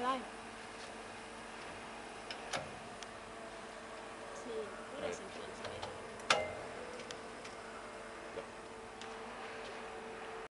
life.